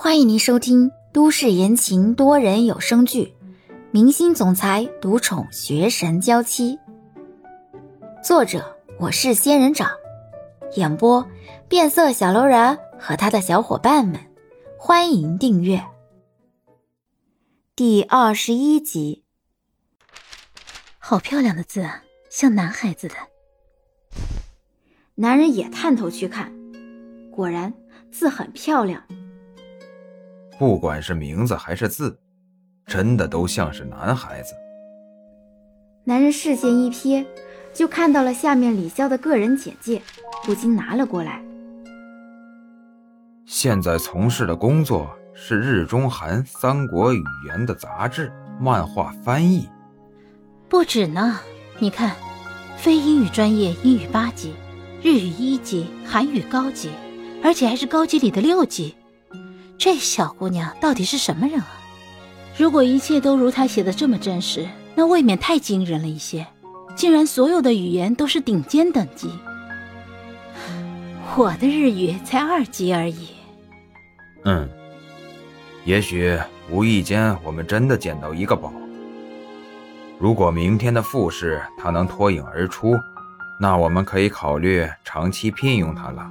欢迎您收听都市言情多人有声剧《明星总裁独宠学神娇妻》，作者我是仙人掌，演播变色小楼人和他的小伙伴们。欢迎订阅第二十一集。好漂亮的字啊，像男孩子的。男人也探头去看，果然字很漂亮。不管是名字还是字，真的都像是男孩子。男人视线一瞥，就看到了下面李潇的个人简介，不禁拿了过来。现在从事的工作是日中韩三国语言的杂志漫画翻译。不止呢，你看，非英语专业英语八级，日语一级，韩语高级，而且还是高级里的六级。这小姑娘到底是什么人啊？如果一切都如她写的这么真实，那未免太惊人了一些。竟然所有的语言都是顶尖等级，我的日语才二级而已。嗯，也许无意间我们真的捡到一个宝。如果明天的复试她能脱颖而出，那我们可以考虑长期聘用她了。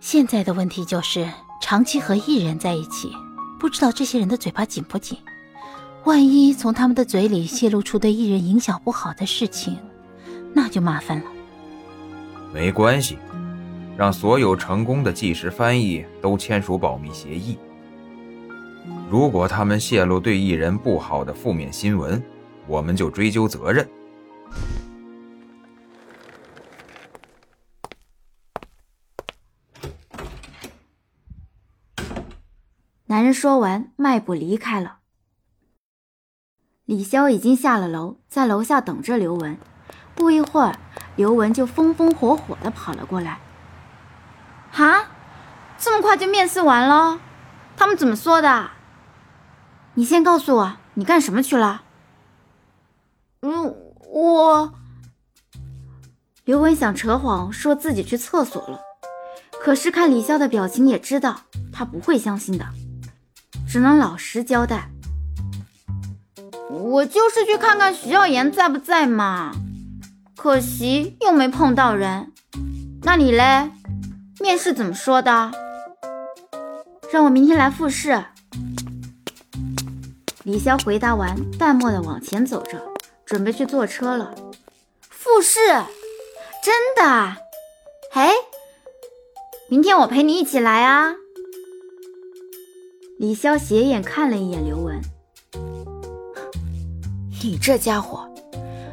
现在的问题就是。长期和艺人在一起，不知道这些人的嘴巴紧不紧。万一从他们的嘴里泄露出对艺人影响不好的事情，那就麻烦了。没关系，让所有成功的即时翻译都签署保密协议。如果他们泄露对艺人不好的负面新闻，我们就追究责任。男人说完，迈步离开了。李潇已经下了楼，在楼下等着刘文。不一会儿，刘文就风风火火的跑了过来。哈，这么快就面试完了？他们怎么说的？你先告诉我，你干什么去了？嗯，我……刘文想扯谎，说自己去厕所了。可是看李潇的表情，也知道他不会相信的。只能老实交代，我就是去看看徐耀言在不在嘛，可惜又没碰到人。那你嘞？面试怎么说的？让我明天来复试。李潇回答完，淡漠的往前走着，准备去坐车了。复试？真的？哎，明天我陪你一起来啊。李潇斜眼看了一眼刘文，你这家伙，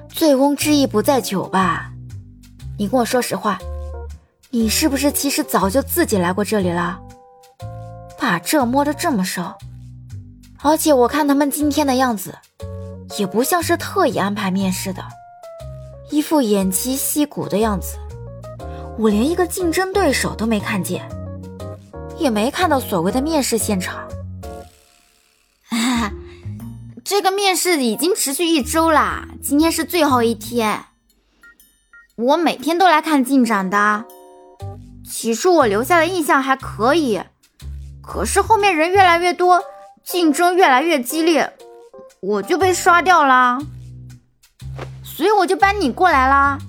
醉翁之意不在酒吧？你跟我说实话，你是不是其实早就自己来过这里了？把这摸得这么熟，而且我看他们今天的样子，也不像是特意安排面试的，一副偃旗息鼓的样子，我连一个竞争对手都没看见，也没看到所谓的面试现场。这个面试已经持续一周啦，今天是最后一天。我每天都来看进展的。起初我留下的印象还可以，可是后面人越来越多，竞争越来越激烈，我就被刷掉了。所以我就搬你过来啦。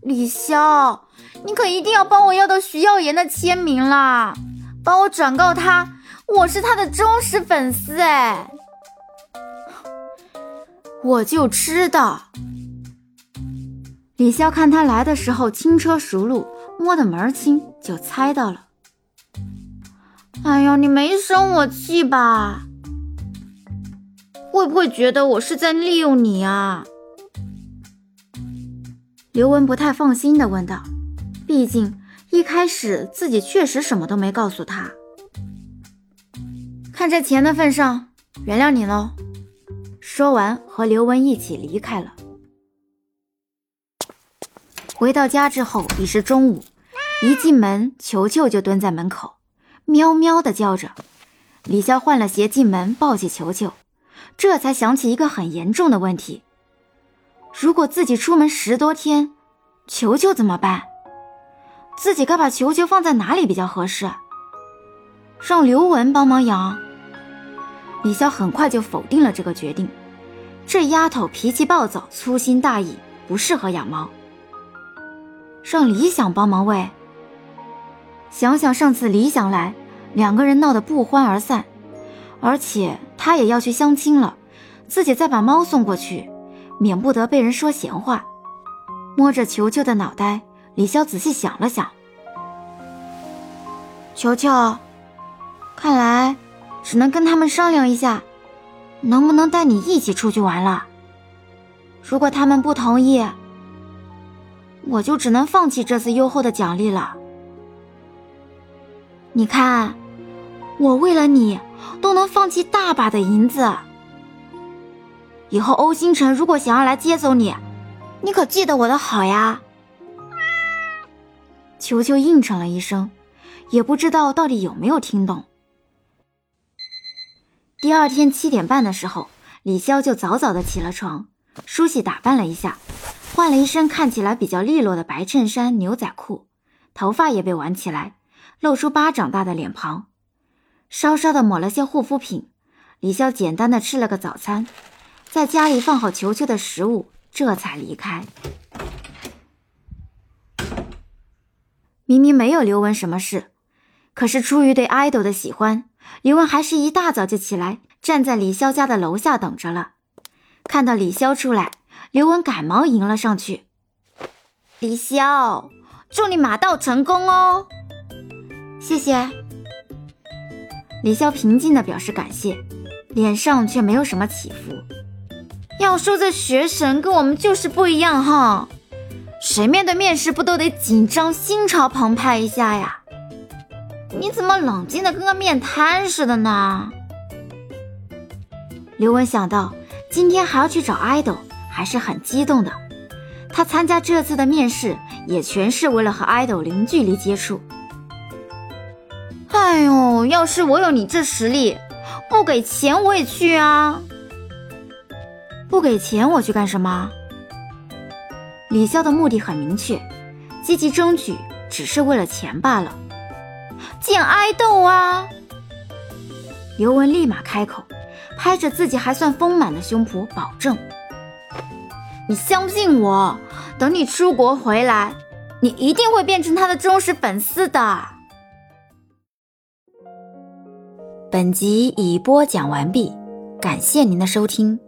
李潇，你可一定要帮我要到徐耀言的签名啦，帮我转告他，我是他的忠实粉丝哎。我就知道，李潇看他来的时候轻车熟路，摸得门儿清，就猜到了。哎呀，你没生我气吧？会不会觉得我是在利用你啊？刘文不太放心的问道，毕竟一开始自己确实什么都没告诉他。看在钱的份上，原谅你喽。说完，和刘文一起离开了。回到家之后已是中午，一进门，球球就蹲在门口，喵喵的叫着。李潇换了鞋进门，抱起球球，这才想起一个很严重的问题：如果自己出门十多天，球球怎么办？自己该把球球放在哪里比较合适？让刘文帮忙养。李潇很快就否定了这个决定，这丫头脾气暴躁，粗心大意，不适合养猫。让李想帮忙喂。想想上次李想来，两个人闹得不欢而散，而且他也要去相亲了，自己再把猫送过去，免不得被人说闲话。摸着球球的脑袋，李潇仔细想了想，球球，看来只能跟他们商量一下，能不能带你一起出去玩了。如果他们不同意，我就只能放弃这次优厚的奖励了。你看，我为了你都能放弃大把的银子。以后欧星辰如果想要来接走你，你可记得我的好呀。球球应承了一声，也不知道到底有没有听懂。第二天七点半的时候，李潇就早早的起了床，梳洗打扮了一下。换了一身看起来比较利落的白衬衫、牛仔裤，头发也被挽起来，露出巴掌大的脸庞。稍稍的抹了些护肤品，李潇简单的吃了个早餐，在家里放好球球的食物，这才离开。明明没有刘文什么事，可是出于对爱豆的喜欢，刘雯还是一大早就起来，站在李潇家的楼下等着了。看到李潇出来。刘雯赶忙迎了上去。李潇，祝你马到成功哦！谢谢。李潇平静的表示感谢，脸上却没有什么起伏。要说这学神跟我们就是不一样哈，谁面对面试不都得紧张、心潮澎湃一下呀？你怎么冷静的跟个面瘫似的呢？刘文想到今天还要去找爱豆。还是很激动的，他参加这次的面试也全是为了和爱豆零距离接触。哎呦，要是我有你这实力，不给钱我也去啊！不给钱我去干什么？李潇的目的很明确，积极争取只是为了钱罢了。见爱豆啊！刘雯立马开口，拍着自己还算丰满的胸脯保证。你相信我，等你出国回来，你一定会变成他的忠实粉丝的。本集已播讲完毕，感谢您的收听。